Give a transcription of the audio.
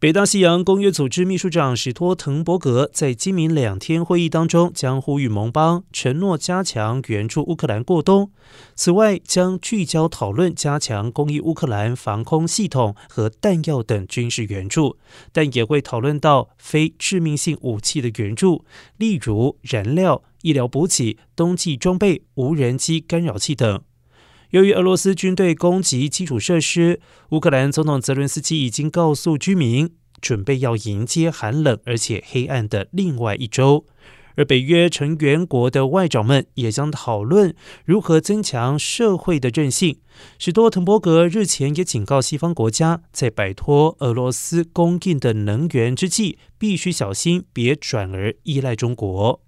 北大西洋公约组织秘书长史托滕伯格在今明两天会议当中，将呼吁盟邦承诺加强援助乌克兰过冬。此外，将聚焦讨论加强供应乌克兰防空系统和弹药等军事援助，但也会讨论到非致命性武器的援助，例如燃料、医疗补给、冬季装备、无人机干扰器等。由于俄罗斯军队攻击基础设施，乌克兰总统泽伦斯基已经告诉居民，准备要迎接寒冷而且黑暗的另外一周。而北约成员国的外长们也将讨论如何增强社会的韧性。许多滕伯格日前也警告西方国家，在摆脱俄罗斯供应的能源之际，必须小心，别转而依赖中国。